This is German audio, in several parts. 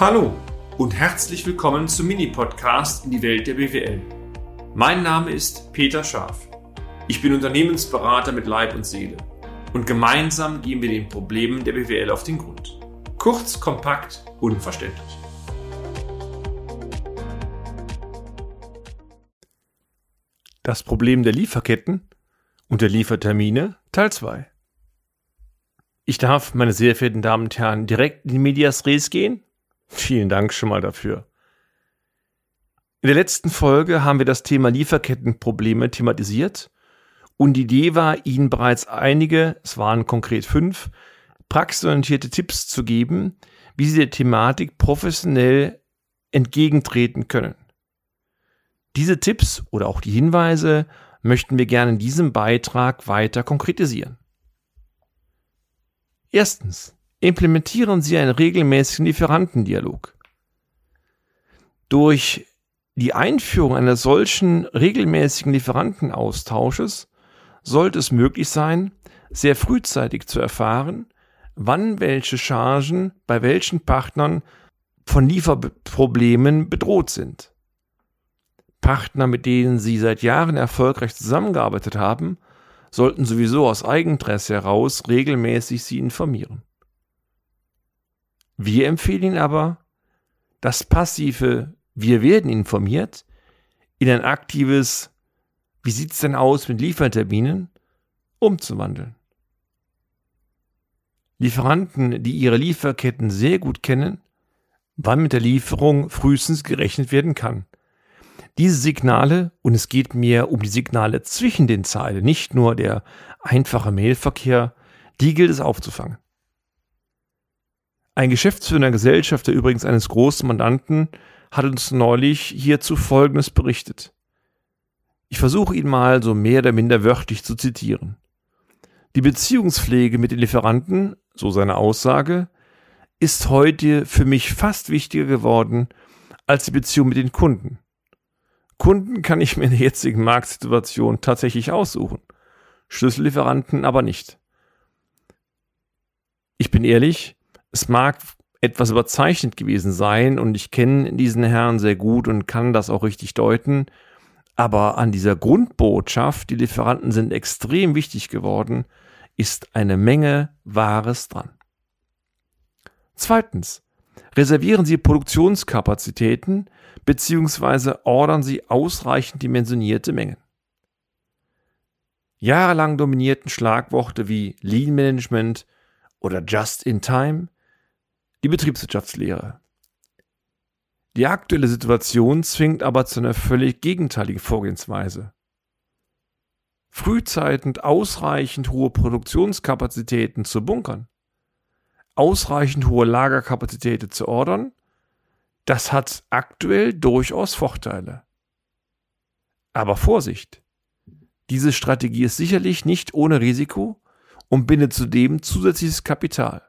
Hallo und herzlich willkommen zum Mini-Podcast in die Welt der BWL. Mein Name ist Peter Scharf. Ich bin Unternehmensberater mit Leib und Seele und gemeinsam gehen wir den Problemen der BWL auf den Grund. Kurz, kompakt, unverständlich. Das Problem der Lieferketten und der Liefertermine Teil 2. Ich darf, meine sehr verehrten Damen und Herren, direkt in die Medias Res gehen Vielen Dank schon mal dafür. In der letzten Folge haben wir das Thema Lieferkettenprobleme thematisiert und die Idee war, Ihnen bereits einige, es waren konkret fünf, praxisorientierte Tipps zu geben, wie Sie der Thematik professionell entgegentreten können. Diese Tipps oder auch die Hinweise möchten wir gerne in diesem Beitrag weiter konkretisieren. Erstens implementieren Sie einen regelmäßigen Lieferantendialog. Durch die Einführung eines solchen regelmäßigen Lieferantenaustausches sollte es möglich sein, sehr frühzeitig zu erfahren, wann welche Chargen bei welchen Partnern von Lieferproblemen bedroht sind. Partner, mit denen Sie seit Jahren erfolgreich zusammengearbeitet haben, sollten sowieso aus Eigeninteresse heraus regelmäßig Sie informieren. Wir empfehlen Ihnen aber, das passive Wir werden informiert in ein aktives Wie sieht's denn aus mit Lieferterminen umzuwandeln. Lieferanten, die ihre Lieferketten sehr gut kennen, wann mit der Lieferung frühestens gerechnet werden kann. Diese Signale, und es geht mir um die Signale zwischen den Zeilen, nicht nur der einfache Mailverkehr, die gilt es aufzufangen. Ein geschäftsführender Gesellschafter übrigens eines großen Mandanten hat uns neulich hierzu Folgendes berichtet. Ich versuche ihn mal so mehr oder minder wörtlich zu zitieren. Die Beziehungspflege mit den Lieferanten, so seine Aussage, ist heute für mich fast wichtiger geworden als die Beziehung mit den Kunden. Kunden kann ich mir in der jetzigen Marktsituation tatsächlich aussuchen, Schlüssellieferanten aber nicht. Ich bin ehrlich, es mag etwas überzeichnet gewesen sein und ich kenne diesen Herrn sehr gut und kann das auch richtig deuten. Aber an dieser Grundbotschaft, die Lieferanten sind extrem wichtig geworden, ist eine Menge Wahres dran. Zweitens, reservieren Sie Produktionskapazitäten bzw. ordern Sie ausreichend dimensionierte Mengen. Jahrelang dominierten Schlagworte wie Lean Management oder Just in Time die Betriebswirtschaftslehre. Die aktuelle Situation zwingt aber zu einer völlig gegenteiligen Vorgehensweise. Frühzeitend ausreichend hohe Produktionskapazitäten zu bunkern, ausreichend hohe Lagerkapazitäten zu ordern, das hat aktuell durchaus Vorteile. Aber Vorsicht! Diese Strategie ist sicherlich nicht ohne Risiko und bindet zudem zusätzliches Kapital.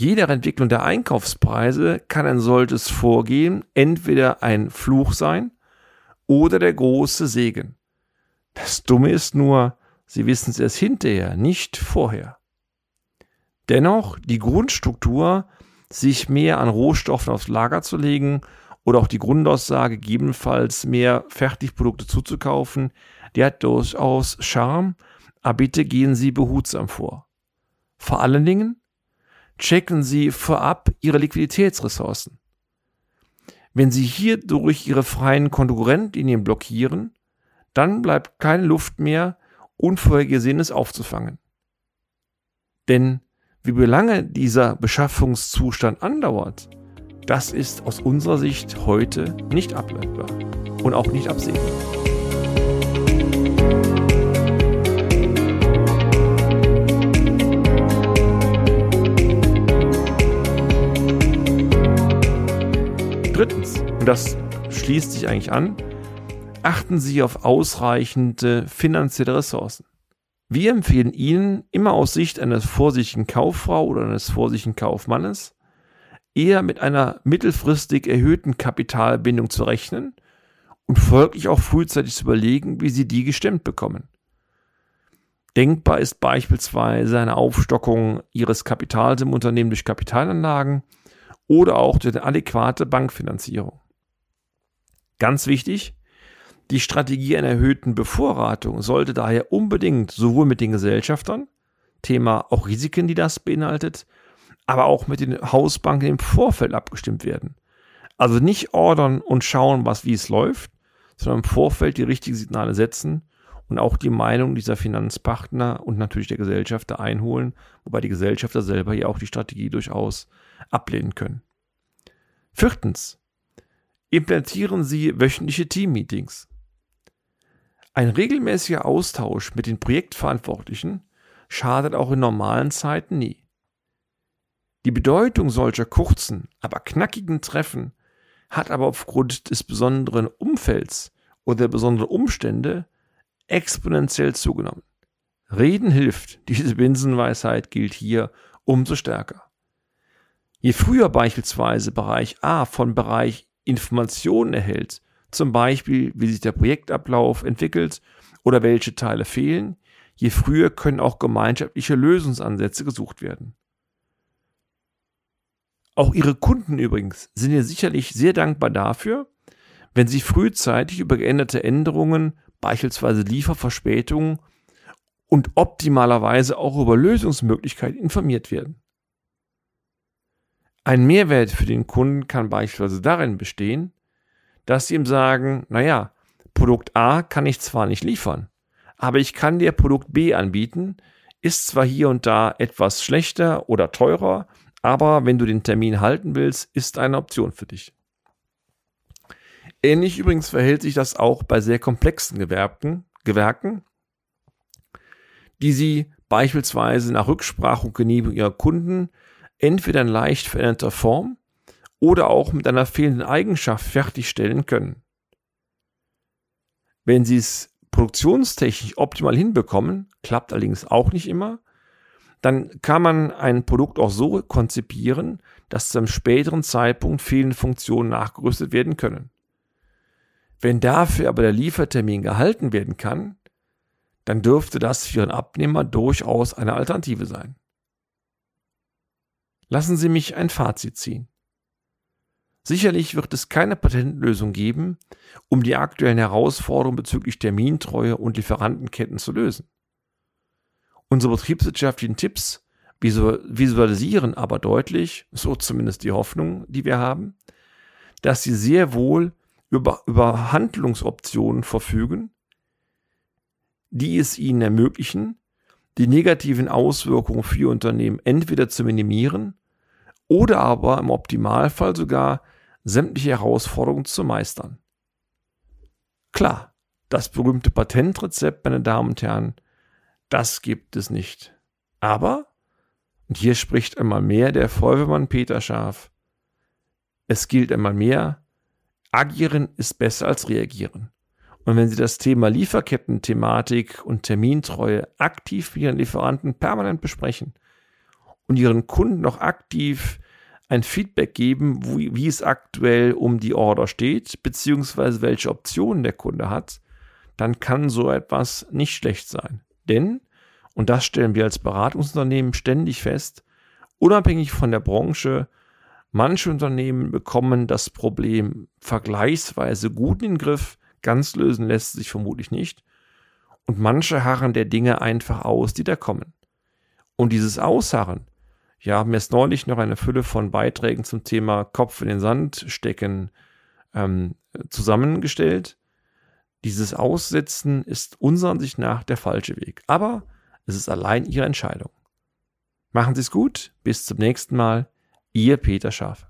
Je nach Entwicklung der Einkaufspreise kann ein solches Vorgehen entweder ein Fluch sein oder der große Segen. Das Dumme ist nur, Sie wissen es erst hinterher, nicht vorher. Dennoch die Grundstruktur, sich mehr an Rohstoffen aufs Lager zu legen oder auch die Grundaussage, gegebenenfalls mehr Fertigprodukte zuzukaufen, die hat durchaus Charme, aber bitte gehen Sie behutsam vor. Vor allen Dingen, checken Sie vorab Ihre Liquiditätsressourcen. Wenn Sie hierdurch Ihre freien Konkurrentlinien blockieren, dann bleibt keine Luft mehr, Unvorhergesehenes aufzufangen. Denn wie lange dieser Beschaffungszustand andauert, das ist aus unserer Sicht heute nicht ableitbar und auch nicht absehbar. Das schließt sich eigentlich an, achten Sie auf ausreichende finanzielle Ressourcen. Wir empfehlen Ihnen immer aus Sicht einer vorsichtigen Kauffrau oder eines vorsichtigen Kaufmannes eher mit einer mittelfristig erhöhten Kapitalbindung zu rechnen und folglich auch frühzeitig zu überlegen, wie Sie die gestemmt bekommen. Denkbar ist beispielsweise eine Aufstockung Ihres Kapitals im Unternehmen durch Kapitalanlagen oder auch durch eine adäquate Bankfinanzierung. Ganz wichtig, die Strategie einer erhöhten Bevorratung sollte daher unbedingt sowohl mit den Gesellschaftern, Thema auch Risiken, die das beinhaltet, aber auch mit den Hausbanken im Vorfeld abgestimmt werden. Also nicht ordern und schauen, was wie es läuft, sondern im Vorfeld die richtigen Signale setzen und auch die Meinung dieser Finanzpartner und natürlich der Gesellschafter einholen, wobei die Gesellschafter selber ja auch die Strategie durchaus ablehnen können. Viertens. Implantieren Sie wöchentliche Teammeetings. Ein regelmäßiger Austausch mit den Projektverantwortlichen schadet auch in normalen Zeiten nie. Die Bedeutung solcher kurzen, aber knackigen Treffen hat aber aufgrund des besonderen Umfelds oder der besonderen Umstände exponentiell zugenommen. Reden hilft, diese Binsenweisheit gilt hier umso stärker. Je früher beispielsweise Bereich A von Bereich Informationen erhält, zum Beispiel wie sich der Projektablauf entwickelt oder welche Teile fehlen, je früher können auch gemeinschaftliche Lösungsansätze gesucht werden. Auch Ihre Kunden übrigens sind ihr sicherlich sehr dankbar dafür, wenn Sie frühzeitig über geänderte Änderungen, beispielsweise Lieferverspätungen und optimalerweise auch über Lösungsmöglichkeiten informiert werden. Ein Mehrwert für den Kunden kann beispielsweise darin bestehen, dass Sie ihm sagen, naja, Produkt A kann ich zwar nicht liefern, aber ich kann dir Produkt B anbieten, ist zwar hier und da etwas schlechter oder teurer, aber wenn du den Termin halten willst, ist eine Option für dich. Ähnlich übrigens verhält sich das auch bei sehr komplexen Gewerken, Gewerken, die Sie beispielsweise nach Rücksprache und Genehmigung Ihrer Kunden entweder in leicht veränderter Form oder auch mit einer fehlenden Eigenschaft fertigstellen können. Wenn Sie es produktionstechnisch optimal hinbekommen, klappt allerdings auch nicht immer, dann kann man ein Produkt auch so konzipieren, dass zu einem späteren Zeitpunkt fehlende Funktionen nachgerüstet werden können. Wenn dafür aber der Liefertermin gehalten werden kann, dann dürfte das für Ihren Abnehmer durchaus eine Alternative sein. Lassen Sie mich ein Fazit ziehen. Sicherlich wird es keine Patentlösung geben, um die aktuellen Herausforderungen bezüglich Termintreue und Lieferantenketten zu lösen. Unsere betriebswirtschaftlichen Tipps visualisieren aber deutlich, so zumindest die Hoffnung, die wir haben, dass sie sehr wohl über, über Handlungsoptionen verfügen, die es ihnen ermöglichen, die negativen Auswirkungen für ihr Unternehmen entweder zu minimieren oder aber im Optimalfall sogar sämtliche Herausforderungen zu meistern. Klar, das berühmte Patentrezept, meine Damen und Herren, das gibt es nicht. Aber, und hier spricht einmal mehr der Feuerwehrmann Peter Schaf, es gilt einmal mehr, agieren ist besser als reagieren. Und wenn Sie das Thema Lieferketten-Thematik und Termintreue aktiv mit Ihren Lieferanten permanent besprechen und Ihren Kunden noch aktiv ein Feedback geben, wie, wie es aktuell um die Order steht, beziehungsweise welche Optionen der Kunde hat, dann kann so etwas nicht schlecht sein. Denn, und das stellen wir als Beratungsunternehmen ständig fest, unabhängig von der Branche, manche Unternehmen bekommen das Problem vergleichsweise gut in den Griff, ganz lösen lässt sich vermutlich nicht, und manche harren der Dinge einfach aus, die da kommen. Und dieses Ausharren, ja, haben jetzt neulich noch eine Fülle von Beiträgen zum Thema Kopf in den Sand stecken ähm, zusammengestellt. Dieses Aussetzen ist unserer Ansicht nach der falsche Weg. Aber es ist allein Ihre Entscheidung. Machen Sie es gut. Bis zum nächsten Mal. Ihr Peter Schafe.